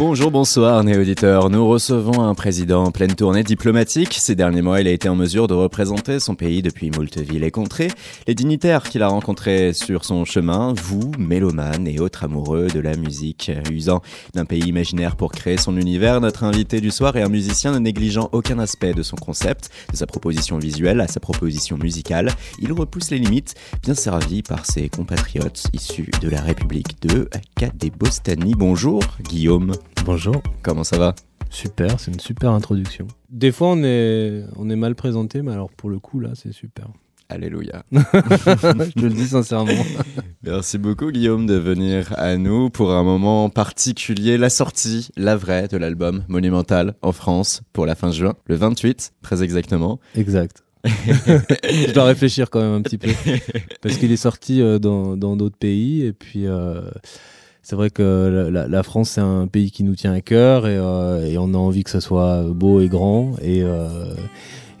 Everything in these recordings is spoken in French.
Bonjour, bonsoir, néo-auditeurs. Nous recevons un président en pleine tournée diplomatique. Ces derniers mois, il a été en mesure de représenter son pays depuis moult villes et contrées. Les dignitaires qu'il a rencontrés sur son chemin, vous, mélomanes et autres amoureux de la musique, usant d'un pays imaginaire pour créer son univers, notre invité du soir est un musicien ne négligeant aucun aspect de son concept, de sa proposition visuelle à sa proposition musicale. Il repousse les limites, bien servi par ses compatriotes issus de la République de Bostani. Bonjour, Guillaume. Bonjour. Comment ça va? Super, c'est une super introduction. Des fois, on est, on est mal présenté, mais alors pour le coup, là, c'est super. Alléluia. Je le dis sincèrement. Merci beaucoup Guillaume de venir à nous pour un moment particulier, la sortie, la vraie de l'album Monumental en France pour la fin juin, le 28 très exactement. Exact. je dois réfléchir quand même un petit peu parce qu'il est sorti euh, dans d'autres pays et puis euh, c'est vrai que la, France, c'est un pays qui nous tient à cœur euh, et, on a envie que ce soit beau et grand. Et, euh,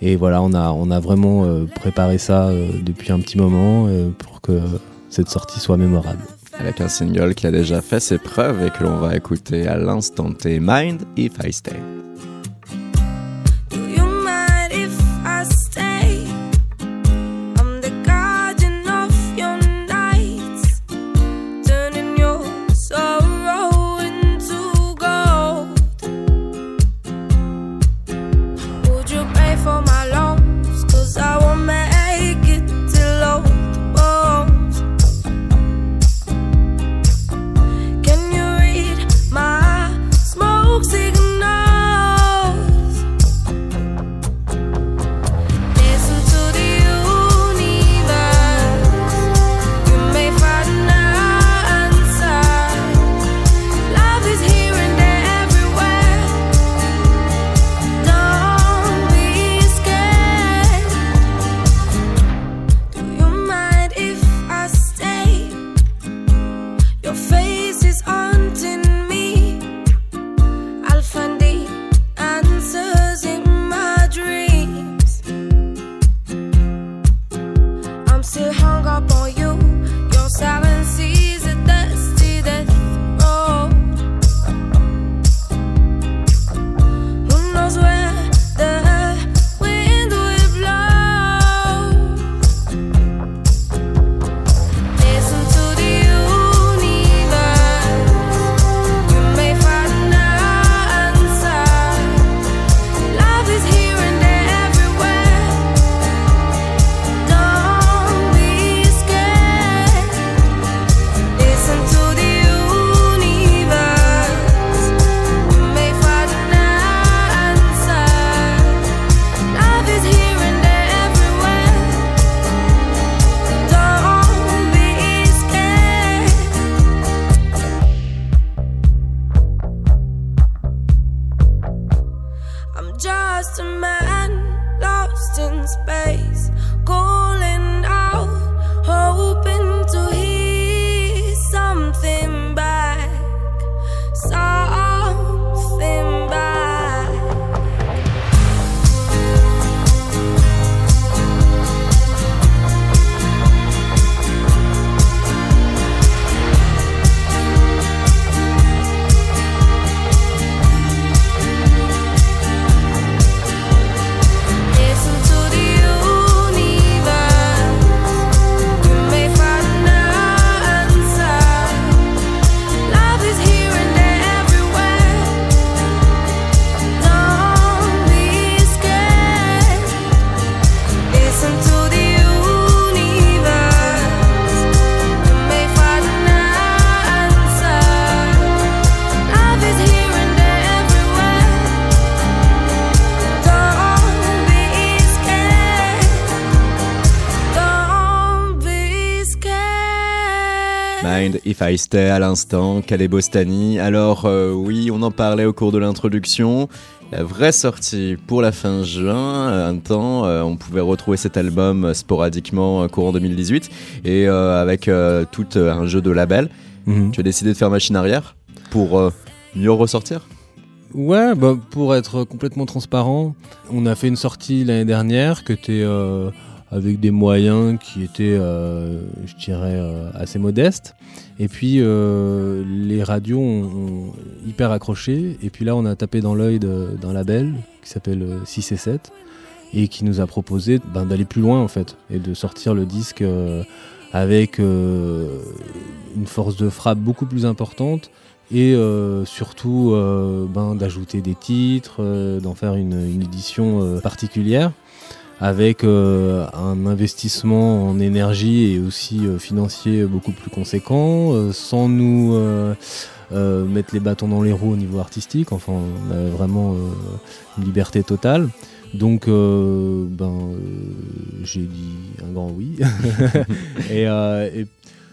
et voilà, on a, on a vraiment euh, préparé ça depuis un petit moment pour que cette sortie soit mémorable. Avec un single qui a déjà fait ses preuves et que l'on va écouter à l'instant T, Mind If I Stay. Stay à l'instant, Bostani. Alors euh, oui, on en parlait au cours de l'introduction. La vraie sortie pour la fin juin, un temps, euh, on pouvait retrouver cet album sporadiquement courant 2018 et euh, avec tout un jeu de label. Mhm. Tu as décidé de faire machine arrière pour mieux ressortir? Ouais, bah, pour être complètement transparent, on a fait une sortie l'année dernière que tu avec des moyens qui étaient, je dirais, assez modestes. Et puis les radios ont, hyper accroché. Et puis là, on a tapé dans l'œil d'un label qui s'appelle 6 et 7 et qui nous a proposé ben, d'aller plus loin en fait et de sortir le disque avec une force de frappe beaucoup plus importante et euh, surtout euh, ben, d'ajouter des titres, euh, d'en faire une, édition particulière avec un investissement en énergie et aussi financier beaucoup plus conséquent, sans nous mettre les bâtons dans les roues au niveau artistique. Enfin, on a vraiment une liberté totale. Donc, ben, j'ai dit un grand oui. et, et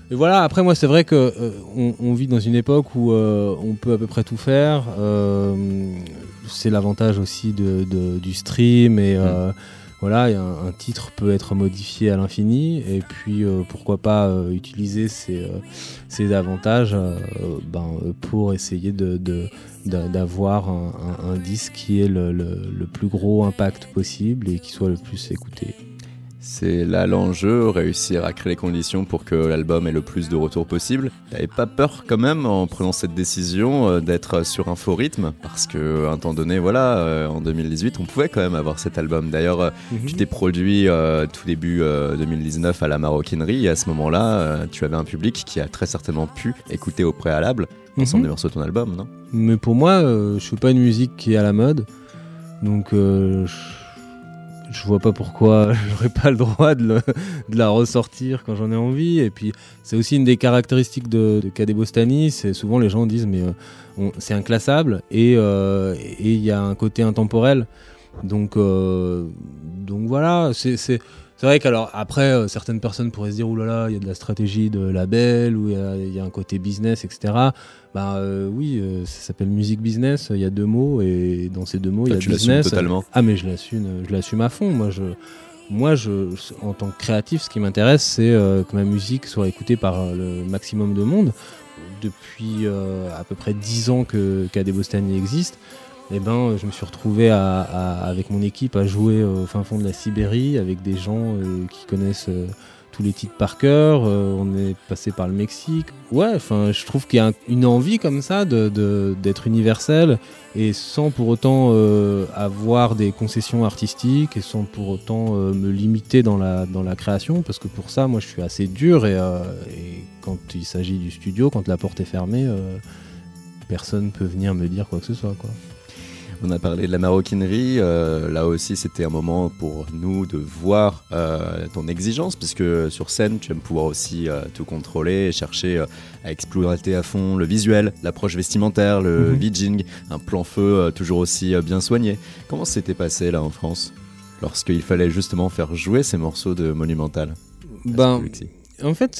et voilà, après moi c'est vrai que euh, on, vit dans une époque où euh, on peut à peu près tout faire. Euh, c'est l'avantage aussi de, du stream et mm. Voilà, un, titre peut être modifié à l'infini et puis pourquoi pas utiliser ces, ces avantages ben, pour essayer de, d'avoir un, un, disque qui ait le, le plus gros impact possible et qui soit le plus écouté. C'est là l'enjeu, réussir à créer les conditions pour que l'album ait le plus de retours possible. T'avais pas peur quand même en prenant cette décision euh, d'être sur un faux rythme Parce que un temps donné, voilà, euh, en 2018, on pouvait quand même avoir cet album. D'ailleurs, euh, mhm. tu t'es produit tout début 2019 à la maroquinerie et à ce moment-là, tu avais un public qui a très certainement pu écouter au préalable l'ensemble des morceaux de ton album, non? Mais pour moi, je fais pas une musique qui est à la mode. Donc je vois pas pourquoi j'aurais pas le droit de, la ressortir quand j'en ai envie. Et puis, c'est aussi une des caractéristiques de, de. C'est souvent les gens disent, mais euh, c'est inclassable euh, et il y a un côté intemporel. Donc, euh, donc voilà, c'est c'est vrai qu'alors après, euh, certaines personnes pourraient se dire, oulala, là là, il y a de la stratégie de label, ou il y, a un côté business, etc. Bah euh, oui, euh, ça s'appelle musique business, il y a deux mots, et dans ces deux mots, il y a tu business. totalement. Ah mais je l'assume, je l'assume à fond. Moi, je, moi je, en tant que créatif, ce qui m'intéresse, c'est que ma musique soit écoutée par le maximum de monde. Depuis à peu près dix ans que Bostani existe, eh ben, je me suis retrouvé avec mon équipe à jouer au fin fond de la Sibérie avec des gens euh, qui connaissent euh, tous les titres par cœur. Euh, on est passé par le Mexique. Ouais, enfin, je trouve qu'il y a une envie comme ça d'être universel et sans pour autant avoir des concessions artistiques et sans pour autant me limiter dans la, création parce que pour ça, moi, je suis assez dur et, quand il s'agit du studio, quand la porte est fermée, personne peut venir me dire quoi que ce soit. On a parlé de la maroquinerie. Euh, là aussi, c'était un moment pour nous de voir euh, ton exigence, puisque sur scène, tu aimes pouvoir aussi euh, tout contrôler et chercher à exploiter à fond le visuel, l'approche vestimentaire, le mm un plan feu toujours aussi bien soigné. Comment s'était passé là en France lorsqu'il fallait justement faire jouer ces morceaux de Monumental? Ben, en fait,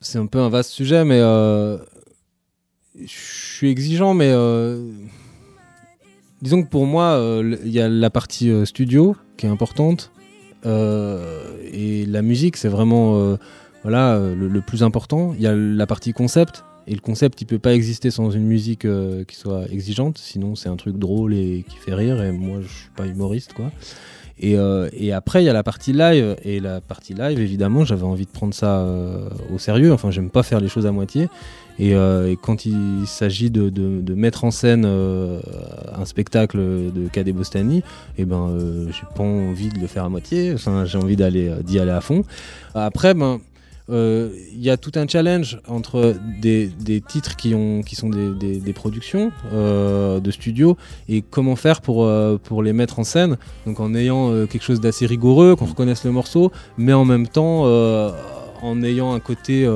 c'est un peu un vaste sujet, mais je suis exigeant, mais euh, disons que pour moi, euh, il y a la partie euh, studio qui est importante. et la musique, c'est vraiment voilà, le, plus important. Il y a la partie concept. Et le concept, il peut pas exister sans une musique qui soit exigeante. Sinon, c'est un truc drôle et qui fait rire. Et moi, je suis pas humoriste, quoi. Et, et, après, il y a la partie live. Et la partie live, évidemment, j'avais envie de prendre ça au sérieux. Enfin, j'aime pas faire les choses à moitié. Euh, et, quand il s'agit de, mettre en scène euh, un spectacle de Cadet Bostani, eh ben, euh, j'ai pas envie de le faire à moitié, j'ai envie d'y aller à fond. Après, ben, il y a tout un challenge entre des, titres qui, ont, qui sont des, productions de studio et comment faire pour les mettre en scène. Donc en ayant quelque chose d'assez rigoureux, qu'on reconnaisse le morceau, mais en même temps en ayant un côté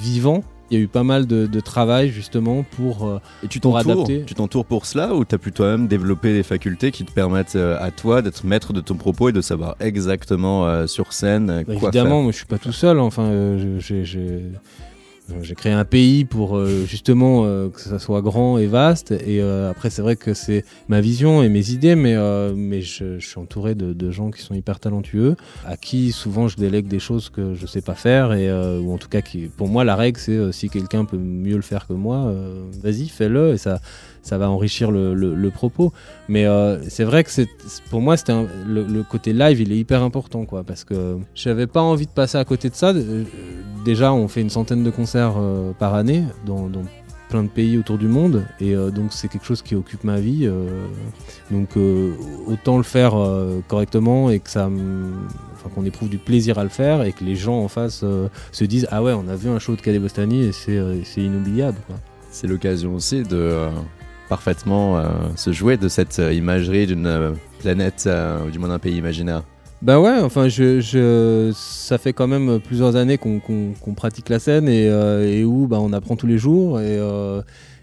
vivant il y a eu pas mal de, travail justement pour euh, et tu t'entoures. tu t'entoures pour cela ou tu as pu toi-même développer des facultés qui te permettent euh, à toi d'être maître de ton propos et de savoir exactement euh, sur scène bah, quoi évidemment moi je suis pas tout seul enfin j'ai créé un pays pour euh, justement euh, que ça soit grand et vaste. Et euh, après, c'est vrai que c'est ma vision et mes idées, mais, mais je, suis entouré de, de, gens qui sont hyper talentueux, à qui souvent je délègue des choses que je sais pas faire, et, ou en tout cas, qui, pour moi, la règle, c'est si quelqu'un peut mieux le faire que moi, vas-y, fais-le, et ça, ça va enrichir le, propos. Mais c'est vrai que pour moi, c'était le, côté live, il est hyper important, quoi, parce que j'avais pas envie de passer à côté de ça. Déjà, on fait une centaine de concerts euh, par année dans, plein de pays autour du monde et euh, donc c'est quelque chose qui occupe ma vie euh, donc autant le faire correctement et que ça qu'on éprouve du plaisir à le faire et que les gens en face se disent ah ouais on a vu un show de Kadé Bostani et c'est inoubliable c'est l'occasion aussi de parfaitement se jouer de cette imagerie d'une planète ou du moins d'un pays imaginaire bah ouais, enfin, je, je, ça fait quand même plusieurs années qu'on pratique la scène et, euh, et où bah, on apprend tous les jours. Et, euh,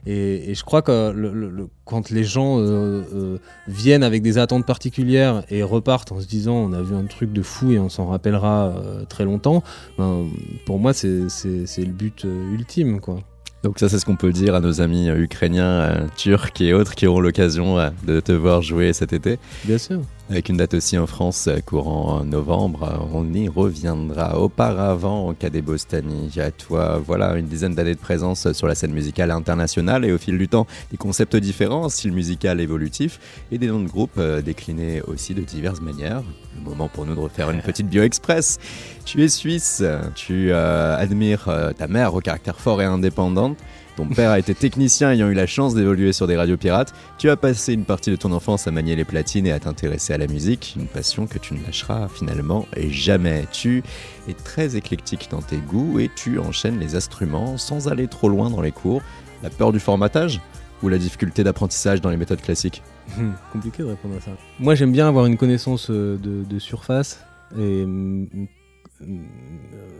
et, je crois que quand les gens euh, euh, viennent avec des attentes particulières et repartent en se disant on a vu un truc de fou et on s'en rappellera euh, très longtemps, ben, pour moi c'est le but ultime. quoi. Donc ça c'est ce qu'on peut dire à nos amis ukrainiens, turcs et autres qui auront l'occasion de te voir jouer cet été. Bien sûr avec une date aussi en France euh, courant novembre. Euh, on y reviendra. Auparavant, au Cadet Bostani, à toi, voilà, une dizaine d'années de présence sur la scène musicale internationale et au fil du temps, des concepts différents, style musical évolutif et des noms de groupes euh, déclinés aussi de diverses manières. Le moment pour nous de refaire une petite bio express. Tu es suisse, tu admires ta mère au caractère fort et indépendante. Ton père a été technicien ayant eu la chance d'évoluer sur des radios pirates. Tu as passé une partie de ton enfance à manier les platines et à t'intéresser à la musique, une passion que tu ne lâcheras finalement jamais. Tu es très éclectique dans tes goûts et tu enchaînes les instruments sans aller trop loin dans les cours. La peur du formatage ou la difficulté d'apprentissage dans les méthodes classiques? Hmm, Compliqué de répondre à ça. Moi j'aime bien avoir une connaissance euh, de, de surface et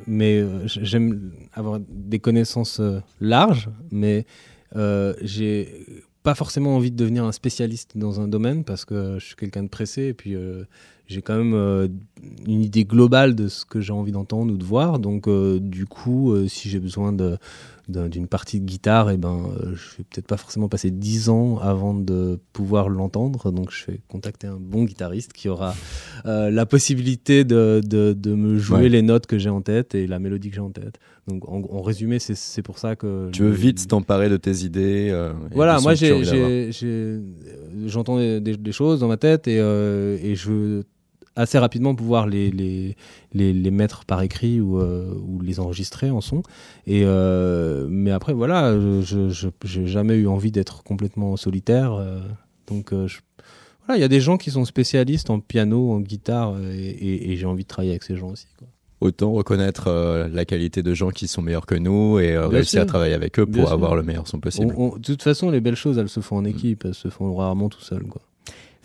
mais euh, j'aime avoir des connaissances euh, larges, mais euh, j'ai pas forcément envie de devenir un spécialiste dans un domaine parce que je suis quelqu'un de pressé et puis j'ai quand même une idée globale de ce que j'ai envie d'entendre ou de voir. Donc, du coup, si j'ai besoin de, d'une partie de guitare, et eh ben, euh, je vais peut-être pas forcément passer 10 ans avant de pouvoir l'entendre. Donc, je vais contacter un bon guitariste qui aura euh, la possibilité de, de, de me jouer les notes que j'ai en tête et la mélodie que j'ai en tête. Donc, en, résumé, c'est pour ça que. Tu veux vite t'emparer de tes idées. Euh, voilà, moi, j'entends des, des, choses dans ma tête et, et je veux assez rapidement pouvoir les, les, les, les mettre par écrit ou, euh, ou, les enregistrer en son. Et, euh, mais après, voilà, je n'ai jamais eu envie d'être complètement solitaire. Euh, donc, je, voilà, il y a des gens qui sont spécialistes en piano, en guitare, et, et, j'ai envie de travailler avec ces gens aussi. Quoi. Autant reconnaître la qualité de gens qui sont meilleurs que nous et réussir à travailler avec eux pour avoir le meilleur son possible. de toute façon, les belles choses, elles se font en équipe, elles se font rarement tout seul. Quoi.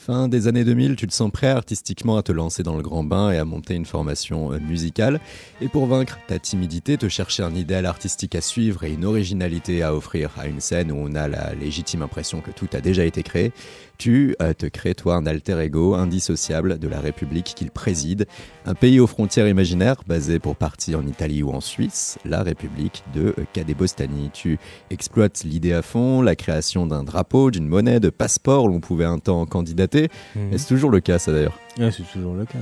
Fin des années 2000, tu te sens prêt artistiquement à te lancer dans le grand bain et à monter une formation euh, musicale. Et pour vaincre ta timidité, te chercher un idéal artistique à suivre et une originalité à offrir à une scène où on a la légitime impression que tout a déjà été créé, tu euh, te crées toi un alter ego indissociable de la République qu'il préside, un pays aux frontières imaginaires basé pour partie en Italie ou en Suisse, la République de Cadébostanie. Tu exploites l'idée à fond, la création d'un drapeau, d'une monnaie, de passeport où on pouvait un temps candidater. Mmh. C'est toujours le cas ça d'ailleurs? c'est toujours le cas.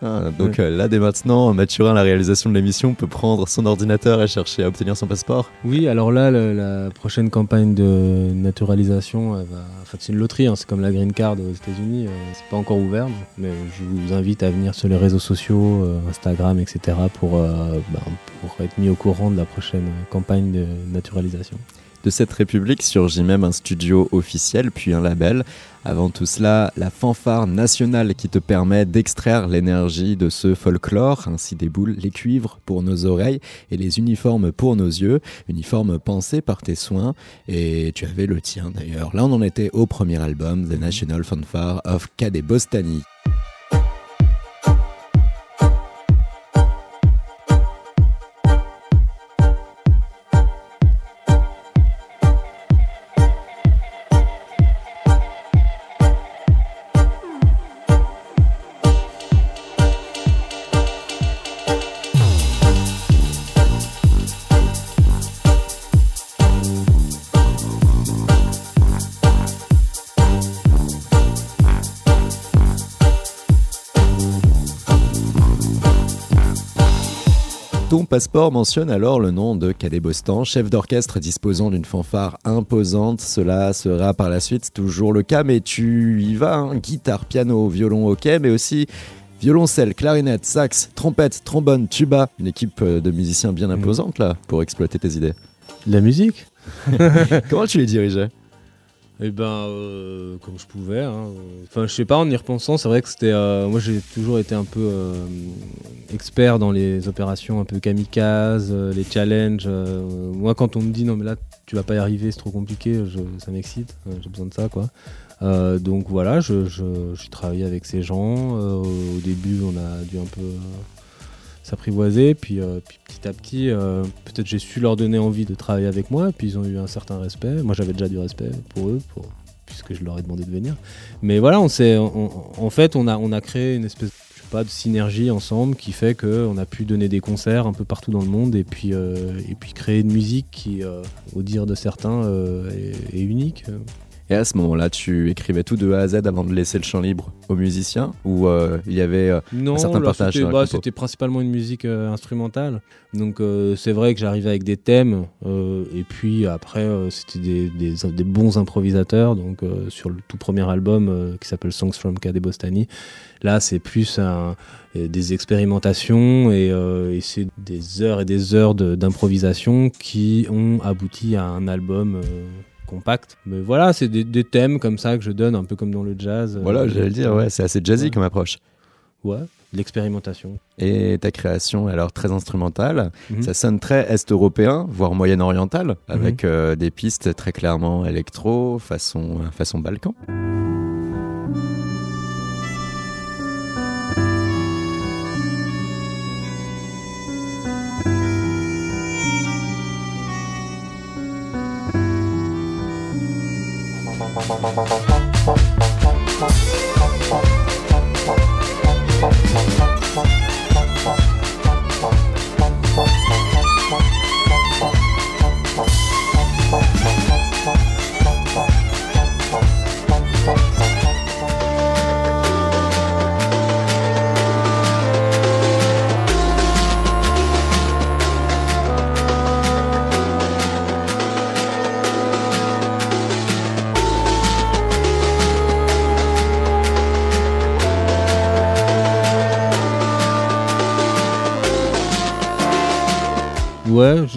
Ah, donc euh, là, dès maintenant, Mathurin, la réalisation de l'émission, peut prendre son ordinateur et chercher à obtenir son passeport Oui, alors là, la prochaine campagne de naturalisation, va... c'est une loterie, hein, c'est comme la Green Card aux États-Unis, euh, c'est pas encore ouvert, mais je vous invite à venir sur les réseaux sociaux, euh, Instagram, etc., pour, ben, pour être mis au courant de la prochaine campagne de naturalisation. De cette république surgit même un studio officiel, puis un label. Avant tout cela, la fanfare nationale qui te permet d'extraire l'énergie de ce folklore. Ainsi déboulent les cuivres pour nos oreilles et les uniformes pour nos yeux. Uniformes pensés par tes soins. Et tu avais le tien d'ailleurs. Là, on en était au premier album, The National Fanfare of Kadebostani. Ton passeport mentionne alors le nom de Cadet Bostan, chef d'orchestre disposant d'une fanfare imposante. Cela sera par la suite toujours le cas, mais tu y vas, hein. guitare, piano, violon, ok, mais aussi violoncelle, clarinette, sax, trompette, trombone, tuba. Une équipe euh, de musiciens bien imposante là pour exploiter tes idées. La musique? Comment tu les dirigeais? Eh ben, euh, comme je pouvais. hein. Enfin, je sais pas, en y repensant, c'est vrai que c'était. euh, moi, j'ai toujours été un peu euh, expert dans les opérations un peu kamikazes, euh, les challenges. euh, moi, quand on me dit non, mais là, tu vas pas y arriver, c'est trop compliqué, je- ça m'excite, j'ai besoin de ça, quoi. Donc voilà, je, je, j'ai travaillé avec ces gens. au début, on a dû un peu s'apprivoiser, puis, euh, puis petit à petit, euh, peut-être j'ai su leur donner envie de travailler avec moi, puis ils ont eu un certain respect. Moi, j'avais déjà du respect pour eux, puisque je leur ai demandé de venir. Mais voilà, on en fait, on a, on a créé une espèce pas, de synergie ensemble qui fait qu'on a pu donner des concerts un peu partout dans le monde et puis, euh, et puis créer une musique qui, au dire de certains, est unique. Et à ce moment-là, tu écrivais tout de A à Z avant de laisser le champ libre aux musiciens Ou euh, il y avait. euh, Non, certain là, partage c'était, bah, principalement une musique euh, instrumentale. Donc euh, c'est vrai que j'arrivais avec des thèmes et puis après c'était des, des- des bons improvisateurs. Donc sur le tout premier album qui s'appelle Songs from Cadet Bostani, là c'est plus un- des expérimentations et, et c'est des heures et des heures de- d'improvisation qui ont abouti à un album. Compact mais voilà c'est des, des thèmes comme ça que je donne un peu comme dans le jazz euh, Voilà, j'allais le dire, ouais, c'est assez jazzy Ouais. comme approche. ouais l'expérimentation Et ta création est alors très instrumentale. Mhm. Ça sonne très est-européen, voire moyen-oriental, avec euh, des pistes très clairement électro, façon, façon Balkan.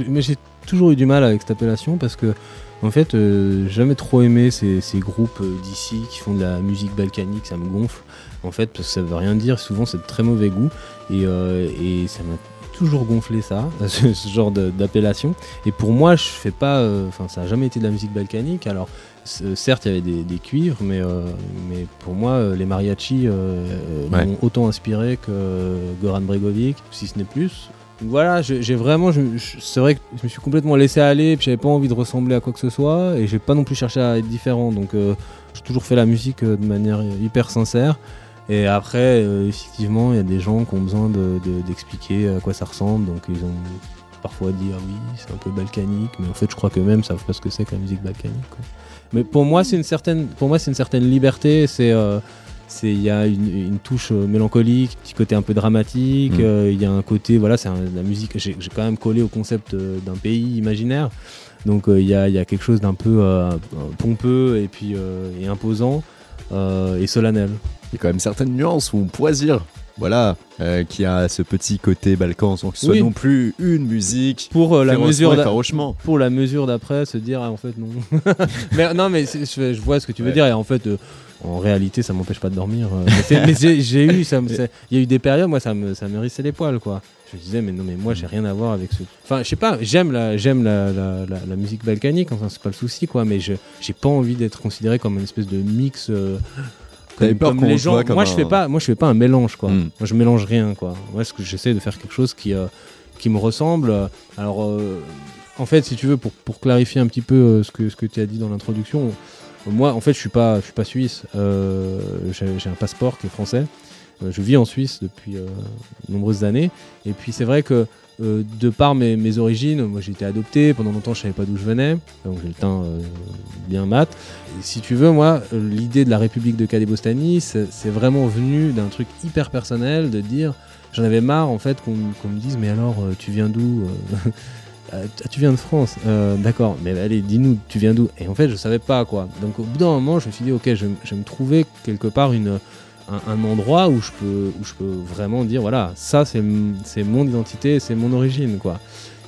Mais j'ai toujours eu du mal avec cette appellation parce que, en fait, euh, j'ai jamais trop aimé ces, ces groupes euh, d'ici qui font de la musique balkanique, ça me gonfle. En fait, parce que ça veut rien dire, souvent c'est de très mauvais goût et, euh, et ça m'a toujours gonflé ça, ce, ce genre d'appellation. Et pour moi, je fais pas, euh, enfin, ça a jamais été de la musique balkanique. Alors, certes, il y avait des, des cuivres, mais, euh, mais pour moi, les mariachis euh, Ouais. m'ont autant inspiré que Goran Bregovic, si ce n'est plus. Voilà, j'ai vraiment, c'est vrai que je me suis complètement laissé aller, puis j'avais pas envie de ressembler à quoi que ce soit, et j'ai pas non plus cherché à être différent. Donc euh, j'ai toujours fait la musique euh, de manière hyper sincère. Et après, euh, effectivement, il y a des gens qui ont besoin de- de- d'expliquer à quoi ça ressemble, donc ils ont parfois dit ah oui, c'est un peu balkanique, mais en fait, je crois que même savent pas ce que c'est que la musique balkanique. Mais pour moi, c'est une certaine, pour moi, c'est une certaine liberté. C'est c'est il y a une, une touche euh, mélancolique, petit côté un peu dramatique. Mm. euh, Il y a un côté voilà, c'est la musique. J'ai quand même collé au concept euh, d'un pays imaginaire. Donc il y, a, y a quelque chose d'un peu pompeux et puis et imposant et solennel. Il y a quand même certaines nuances où on pourrait se dire, voilà, euh, qu'il y a ce petit côté Balkan sans que ce soit non plus une musique. Pour euh, la mesure pour la mesure d'après se dire ah, en fait non. mais non mais je, je vois ce que tu veux Ouais. dire et en fait euh, en réalité ça m'empêche pas de dormir. euh, mais j'ai eu me- il y a eu des périodes moi ça me ça m'hérissait les poils quoi. Je me disais mais non mais moi j'ai rien à voir avec ce. Enfin je sais pas j'aime la j'aime la, la, la- la musique balkanique enfin c'est pas le souci quoi mais je j'ai pas envie d'être considéré comme une espèce de mix. euh, comme, peur comme qu'on les gens. comme Moi je fais pas moi je fais pas un mélange quoi. Mm. Moi, je mélange rien, quoi. Moi, ce que j'essaie de faire quelque chose qui, euh, qui me ressemble. Alors, en fait, si tu veux, pour, pour clarifier un petit peu ce que, ce que tu as dit dans l'introduction, moi, en fait, je suis pas, je suis pas suisse. Euh, J'ai un passeport qui est français. Euh, je vis en Suisse depuis euh, de nombreuses années. Et puis, c'est vrai que de par mes, mes origines, moi j'ai été adopté, pendant longtemps je savais pas d'où je venais, donc j'ai le teint bien mat. Si tu veux, moi, l'idée de la République de Kadebostani, c'est vraiment venu d'un truc hyper personnel, de dire j'en avais marre en fait qu'on qu'on me dise mais alors tu viens d'où Ah, tu viens de France, Euh, d'accord, mais allez, dis-nous, tu viens d'où? Et en fait, je savais pas quoi. Donc au bout d'un moment, je me suis dit, ok, je, vais- me trouver quelque part un, un endroit où je, peux, où je peux vraiment dire, voilà, ça c'est mon identité, c'est mon origine, quoi.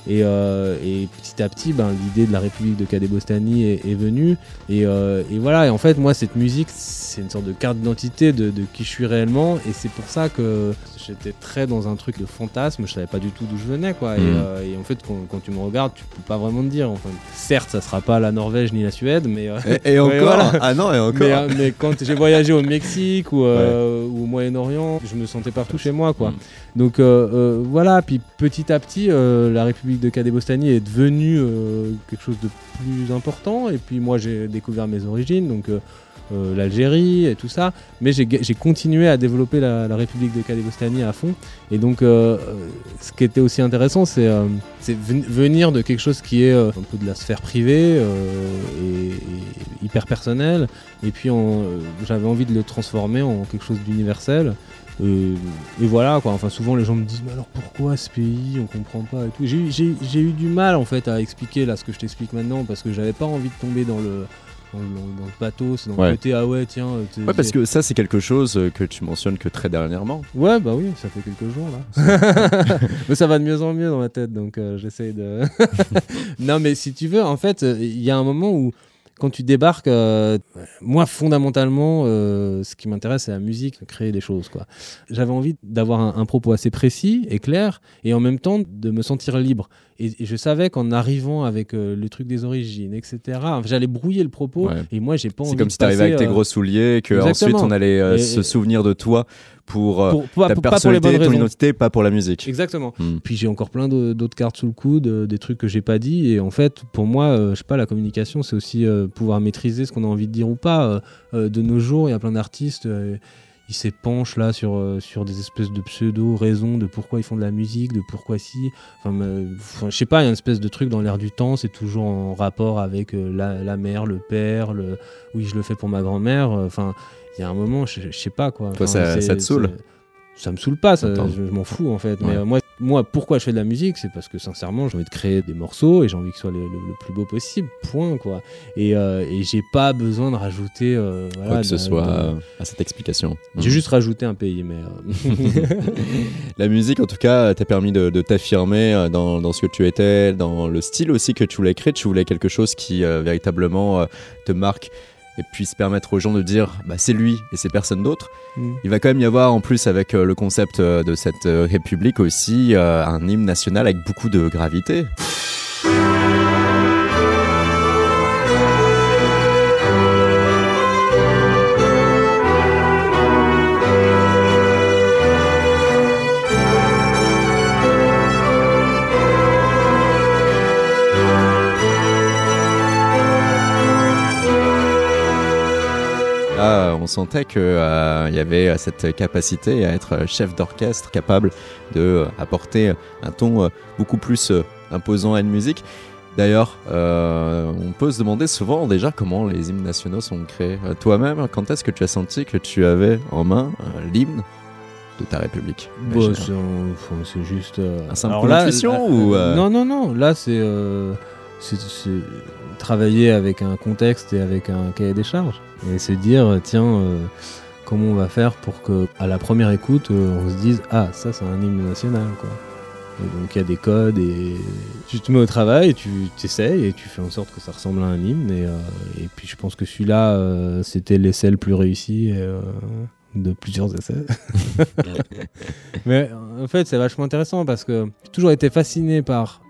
Et, euh, et petit à petit, ben, l'idée de la République de Kadebostani est, est venue. Et, euh, et voilà, et en fait, moi, cette musique, c'est une sorte de carte d'identité de, de qui je suis réellement. Et c'est pour ça que j'étais très dans un truc de fantasme. Je savais pas du tout d'où je venais, quoi. Et, Mhm. euh, et en fait, quand, quand tu me regardes, tu peux pas vraiment te dire. Enfin, certes, ça sera pas la Norvège ni la Suède, mais. Et, encore voilà. Ah non, et encore mais, mais quand j'ai voyagé au Mexique ou, ou au Moyen-Orient, je me sentais partout chez moi, quoi. Mm. Donc euh, euh, voilà, puis petit à petit, euh, la République de Kadebostani est devenue quelque chose de plus important. Et puis moi, j'ai découvert mes origines, donc l'Algérie et tout ça. Mais j'ai continué à développer la, République de Kadebostani à fond. Et donc, ce qui était aussi intéressant, c'est c'est ven- venir de quelque chose qui est un peu de la sphère privée et, et hyper personnel. Et puis, j'avais envie de le transformer en quelque chose d'universel. Et, et voilà quoi, enfin souvent les gens me disent mais alors pourquoi ce pays, on comprend pas et tout. J'ai eu- du mal en fait à expliquer là ce que je t'explique maintenant parce que j'avais pas envie de tomber dans le, dans le, dans le pathos, dans Ouais. le côté ah ouais tiens. euh, Ouais, parce que ça, c'est quelque chose euh, que tu mentionnes que très dernièrement. Ouais, bah oui, ça fait quelques jours là. mais ça va de mieux en mieux dans ma tête, donc euh, j'essaye de. non, mais si tu veux, en fait, euh, il y a un moment où, quand tu débarques, euh, moi, fondamentalement, euh, ce qui m'intéresse, c'est la musique, créer des choses, quoi. J'avais envie d'avoir un, un propos assez précis et clair, et en même temps de me sentir libre. Et, et je savais qu'en arrivant avec euh, le truc des origines, etc., j'allais brouiller le propos, Ouais. et moi, j'ai pas envie C'est comme de si t'arrivais avec tes euh, gros souliers, que Exactement. ensuite on allait euh, Et- se souvenir de toi pour euh, pour, pas, ta pas pour les bonnes ton identité, pas pour la musique. Exactement. Hmm. Puis j'ai encore plein d'autres cartes sous le coude, euh, des trucs que j'ai pas dit. Et en fait, pour moi, euh, je sais pas, la communication, c'est aussi euh, pouvoir maîtriser ce qu'on a envie de dire ou pas. Euh, euh, de nos jours, il y a plein d'artistes. Ils s'épanchent là sur, euh, sur des espèces de pseudo-raisons de pourquoi ils font de la musique, de pourquoi si. Enfin, je sais pas, il y a une espèce de truc dans l'air du temps, c'est toujours en rapport avec euh, la, la mère, le père, le oui, je le fais pour ma grand-mère. euh, Enfin, il y a un moment, je, je sais pas quoi. Toi, Enfin, ça- te saoule ça me saoule pas, ça, je, je m'en fous en fait. Ouais. Mais euh, moi, moi, pourquoi je fais de la musique C'est parce que sincèrement, j'ai envie de créer des morceaux et j'ai envie que ce soit le, le- le plus beau possible, point quoi. Et, euh, et j'ai pas besoin de rajouter. euh, voilà, Quoi que ce soit de- euh, à cette explication. J'ai Hmm. juste rajouté un pays, mais. euh, La musique, en tout cas, t'a permis de, de t'affirmer dans, dans ce que tu étais, dans le style aussi que tu voulais créer. Tu voulais quelque chose qui euh, véritablement te marque et puisse permettre aux gens de dire bah, c'est lui et c'est personne d'autre. Mm. Il va quand même y avoir, en plus, avec euh, le concept euh, de cette euh, république aussi, un hymne national avec beaucoup de gravité. Là, on sentait qu'il y avait euh, cette capacité à être chef d'orchestre, capable de euh, apporter un ton euh, beaucoup plus euh, imposant à une musique. D'ailleurs, euh, on peut se demander souvent déjà comment les hymnes nationaux sont créés. Euh, Toi-même, quand est-ce que tu as senti que tu avais en main euh, l'hymne de ta République? Bon, imaginaire c'est juste. euh, Un simple alors là, intuition là, ou, euh, Non, non, non. Là, euh, c'est travailler avec un contexte et avec un cahier des charges. Et se dire, tiens, euh, comment on va faire pour que, à la première écoute, euh, on se dise, ah, ça, c'est un hymne national, quoi. Et donc, il y a des codes et tu te mets au travail et tu t'essayes et tu fais en sorte que ça ressemble à un hymne. Et, euh, et puis, je pense que celui-là, euh, c'était l'essai le plus réussi. euh, de plusieurs essais. Mais en fait, c'est vachement intéressant parce que j'ai toujours été fasciné par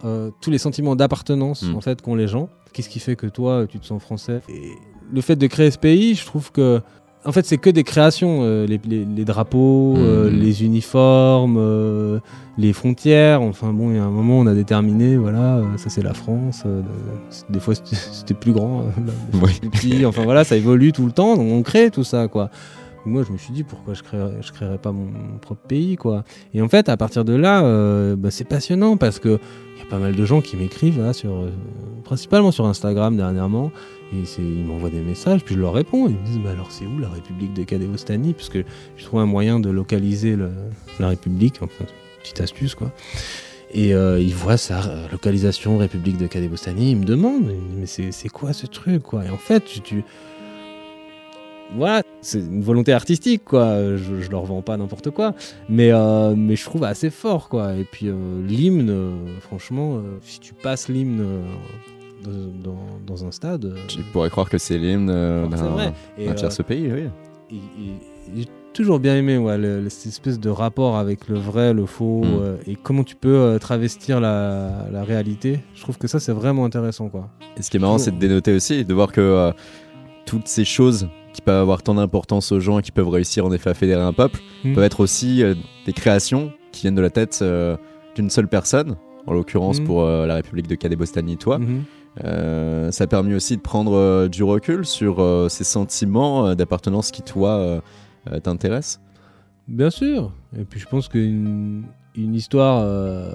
tous les sentiments d'appartenance Mm. en fait qu'ont les gens. Qu'est-ce qui fait que toi, tu te sens français Et le fait de créer ce pays, je trouve que en fait, c'est que des créations, euh, les, les- les drapeaux, euh, Mm. les uniformes, euh, les frontières. Enfin bon, il y a un moment, on a déterminé, voilà, ça c'est la France. de- des fois, c'était plus grand, là, des fois, Oui. c'était plus petit. Enfin voilà, ça évolue tout le temps. Donc on crée tout ça, quoi. Moi, je me suis dit pourquoi je créerais, je créerais pas mon, propre pays, quoi. Et en fait, à partir de là, bah, c'est passionnant parce que y a pas mal de gens qui m'écrivent sur, euh, principalement sur Instagram dernièrement. Et ils m'envoient des messages, puis je leur réponds. Ils me disent, mais alors c'est où la République de Kadéostanie Puisque je trouve un moyen de localiser la République, enfin, petite astuce, quoi. Et euh, ils voient sa localisation République de Kadéostanie, ils me demandent, mais c'est quoi ce truc, quoi? Et en fait, tu voilà, c'est une volonté artistique, quoi. Je, je leur vends pas n'importe quoi, mais, euh, mais je trouve assez fort, quoi. Et puis euh, l'hymne, euh, franchement, si tu passes l'hymne dans, dans, un stade, tu pourrais croire que c'est l'hymne d'un tiers ce pays, oui. J'ai toujours bien aimé ouais, cette espèce de rapport avec le vrai, le faux, hmm. et comment tu peux travestir la, la, réalité. Je trouve que ça, c'est vraiment intéressant, quoi. Et ce qui est marrant, c'est de dénoter aussi, de voir que toutes ces choses qui peuvent avoir tant d'importance aux gens et qui peuvent réussir en effet à fédérer un peuple, hmm. peuvent être aussi euh, des créations qui viennent de la tête euh, d'une seule personne, en l'occurrence hmm. pour euh, la République de Cadé-Bostanie, toi. Hmm. ça a permis aussi de prendre du recul sur ces sentiments d'appartenance qui, toi, t'intéressent. Bien sûr. Et puis je pense qu'une une histoire euh,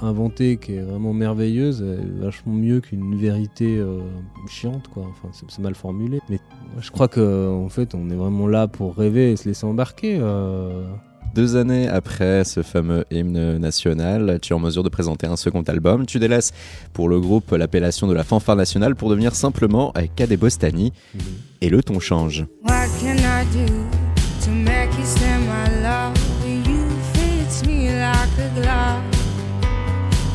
inventée qui est vraiment merveilleuse, est vachement mieux qu'une vérité euh, chiante, quoi. Enfin, c'est mal formulé. Mais je crois qu'en en fait, on est vraiment là pour rêver et se laisser embarquer. Euh. Deux années après ce fameux hymne national, tu es en mesure de présenter un second album. Tu délaisses pour le groupe l'appellation de la fanfare nationale pour devenir simplement Kadé Bostani. Mhm. Et le ton change. like a glove.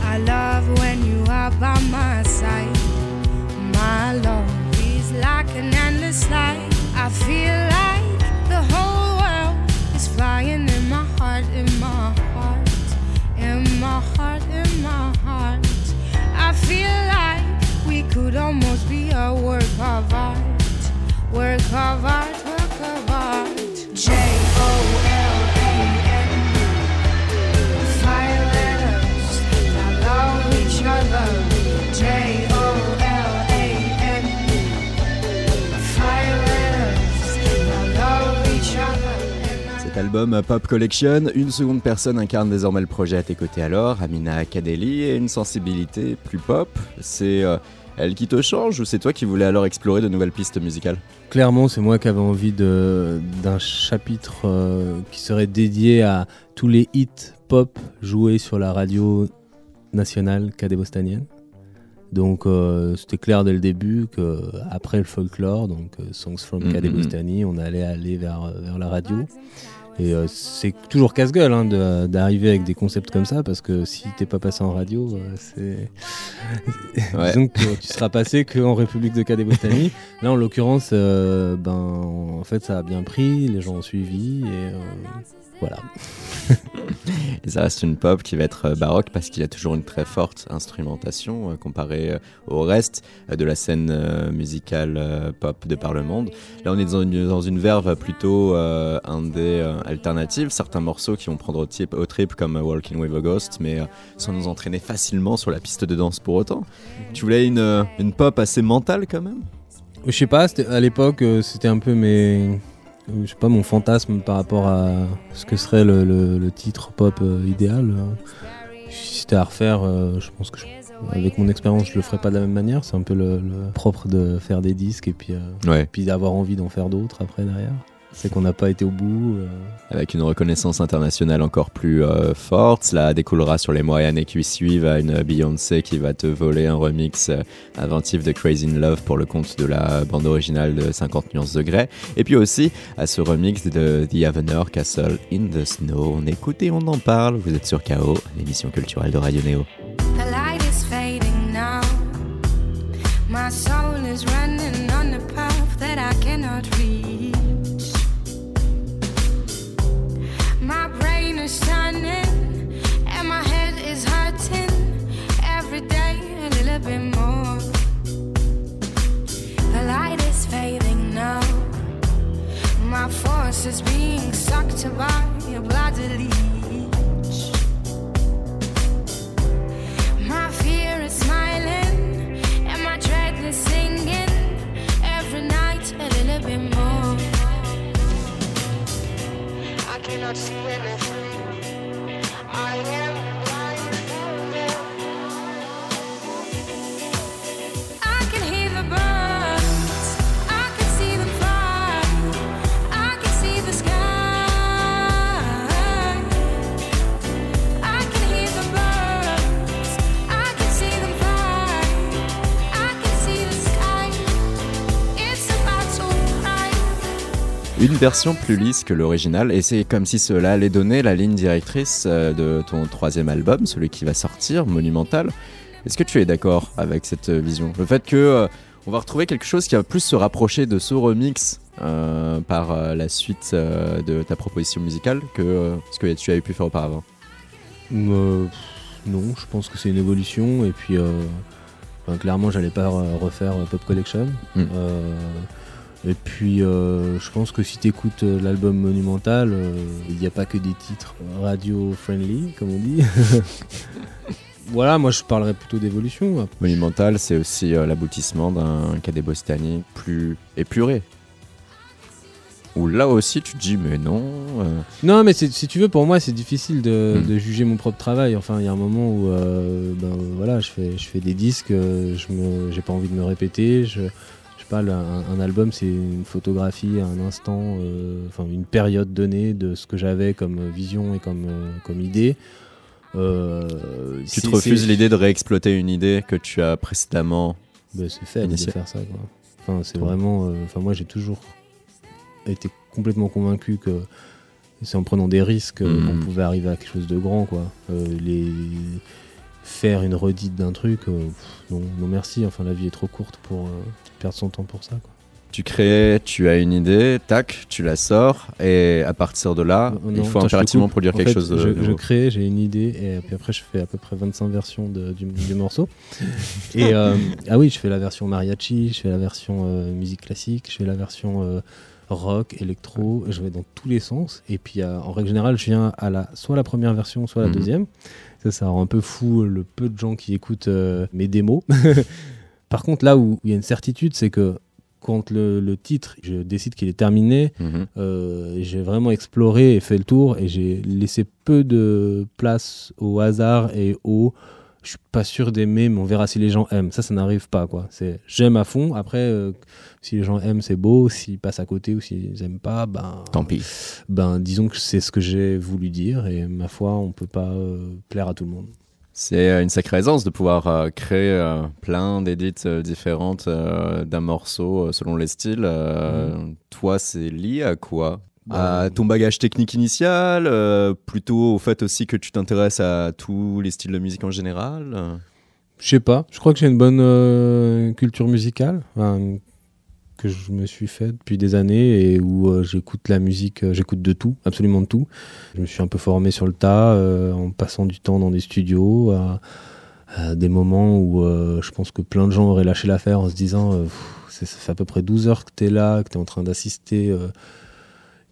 I love when you are by my side. My love is like an endless light. I feel like the whole world is flying in my heart, in my heart, in my heart, in my heart. I feel like we could almost be a work of art, work of art, work of art. J Cet album Pop Collection, une seconde personne incarne désormais le projet à tes côtés alors, Amina Kadeli, et une sensibilité plus pop. C'est euh, elle qui te change ou c'est toi qui voulais alors explorer de nouvelles pistes musicales? Clairement, c'est moi qui avais envie d'un chapitre euh, qui serait dédié à tous les hits pop joués sur la radio nationale cadébostanienne. Donc euh, c'était clair dès le début que après le folklore, donc euh, Songs from mm on allait aller vers, vers la radio. Et euh, c'est toujours casse-gueule hein, d'arriver avec des concepts comme ça parce que si t'es pas passé en radio, c'est. Donc tu seras passé qu'en République de Cadébostanie. Là en l'occurrence, ben en fait ça a bien pris, les gens ont suivi et voilà. et ça reste une pop qui va être euh, baroque parce qu'il y a toujours une très forte instrumentation euh, comparée euh, au reste de la scène musicale pop de par le monde. Là, on est dans une, dans une verve plutôt indé alternative. Certains morceaux qui vont prendre au, type, au trip comme Walking with a Ghost, mais sans nous entraîner facilement sur la piste de danse pour autant. Mhm. Tu voulais une, une pop assez mentale quand même? Je sais pas, à l'époque, c'était un peu mes je sais pas, mon fantasme par rapport à ce que serait le, titre pop euh, idéal. Si c'était à refaire, euh, je pense que avec mon expérience, je le ferais pas de la même manière. C'est un peu le, propre de faire des disques et puis, euh, puis d'avoir envie d'en faire d'autres après derrière c'est qu'on n'a pas été au bout. Euh. Avec une reconnaissance internationale encore plus euh, forte, cela découlera sur les mois et années qui suivent à une Beyoncé qui va te voler un remix euh, inventif de Crazy in Love pour le compte de la bande originale de 50 nuances degrés. Et puis aussi à ce remix de The Avenir Castle in the Snow. On écoute et on en parle. Vous êtes sur KO, l'émission culturelle de Radio Neo. Is promise is being sucked by a bloody leech. My fear is smiling, and my dread is singing every night a little bit more. I cannot see anything. Version plus lisse que l'original, et c'est comme si cela allait donner la ligne directrice euh, de ton troisième album, celui qui va sortir, Monumental. Est-ce que tu es d'accord avec cette vision? Le fait que euh, on va retrouver quelque chose qui va plus se rapprocher de ce remix euh, par la suite de ta proposition musicale que ce que tu avais pu faire auparavant? Non, je pense que c'est une évolution, et puis clairement, j'allais pas refaire Pop Collection. Hmm. Et puis, euh, je pense que si tu écoutes euh, l'album Monumental, euh, il n'y a pas que des titres radio-friendly, comme on dit. voilà, moi je parlerais plutôt d'évolution. Monumental, c'est aussi l'aboutissement d'un cadet bostanique plus épuré. Où là aussi tu te dis mais non. Non mais si tu veux pour moi c'est difficile de, hmm. de, juger mon propre travail. Enfin il y a un moment où ben, voilà je fais je fais des disques, je j'ai pas envie de me répéter. Je, un, album, c'est une photographie à un instant, euh, enfin une période donnée de ce que j'avais comme vision et comme, euh, comme idée. Euh, tu te refuses l'idée de réexploiter une idée que tu as précédemment bah, C'est fait de faire ça. Enfin, c'est vraiment. Enfin, moi, j'ai toujours été complètement convaincu que c'est en prenant des risques qu'on hmm. pouvait arriver à quelque chose de grand, quoi. les faire une redite d'un truc, non, non, merci. Enfin, la vie est trop courte pour perdre son temps pour ça. Quoi. Tu crées, tu as une idée, tac, tu la sors, et à partir de là, euh, il faut impérativement produire quelque chose de je, je crée, j'ai une idée, et puis après, je fais à peu près 25 versions de, du, morceau. et euh, ah oui, je fais la version mariachi, je fais la version euh, musique classique, je fais la version rock, électro, je vais dans tous les sens. Et puis en règle générale, je viens à la, soit la première version, soit la mhm. deuxième. Ça, ça rend un peu fou le peu de gens qui écoutent mes démos. Par contre, là où il y a une certitude, c'est que quand le, titre, je décide qu'il est terminé, mhm. euh, j'ai vraiment exploré et fait le tour et j'ai laissé peu de place au hasard et au je suis pas sûr d'aimer, mais on verra si les gens aiment. Ça, ça n'arrive pas, quoi. C'est j'aime à fond. Après, euh, si les gens aiment, c'est beau. S'ils passent à côté ou s'ils aiment pas, ben. Tant pis. Ben, disons que c'est ce que j'ai voulu dire et ma foi, on peut pas euh, plaire à tout le monde. C'est euh, une sacrée aisance de pouvoir euh, créer plein d'édits différentes d'un morceau selon les styles. Mm. Toi, c'est lié à quoi à ton bagage technique initial, plutôt au fait aussi que tu t'intéresses à tous les styles de musique en général Je sais pas, je crois que j'ai une bonne culture musicale, que je me suis fait depuis des années et où euh, j'écoute la musique, euh, j'écoute de tout, absolument de tout. Je me suis un peu formé sur le tas euh, en passant du temps dans des studios, à, des moments où je pense que plein de gens auraient lâché l'affaire en se disant ça fait à peu près 12 heures que tu es là, que tu es en train d'assister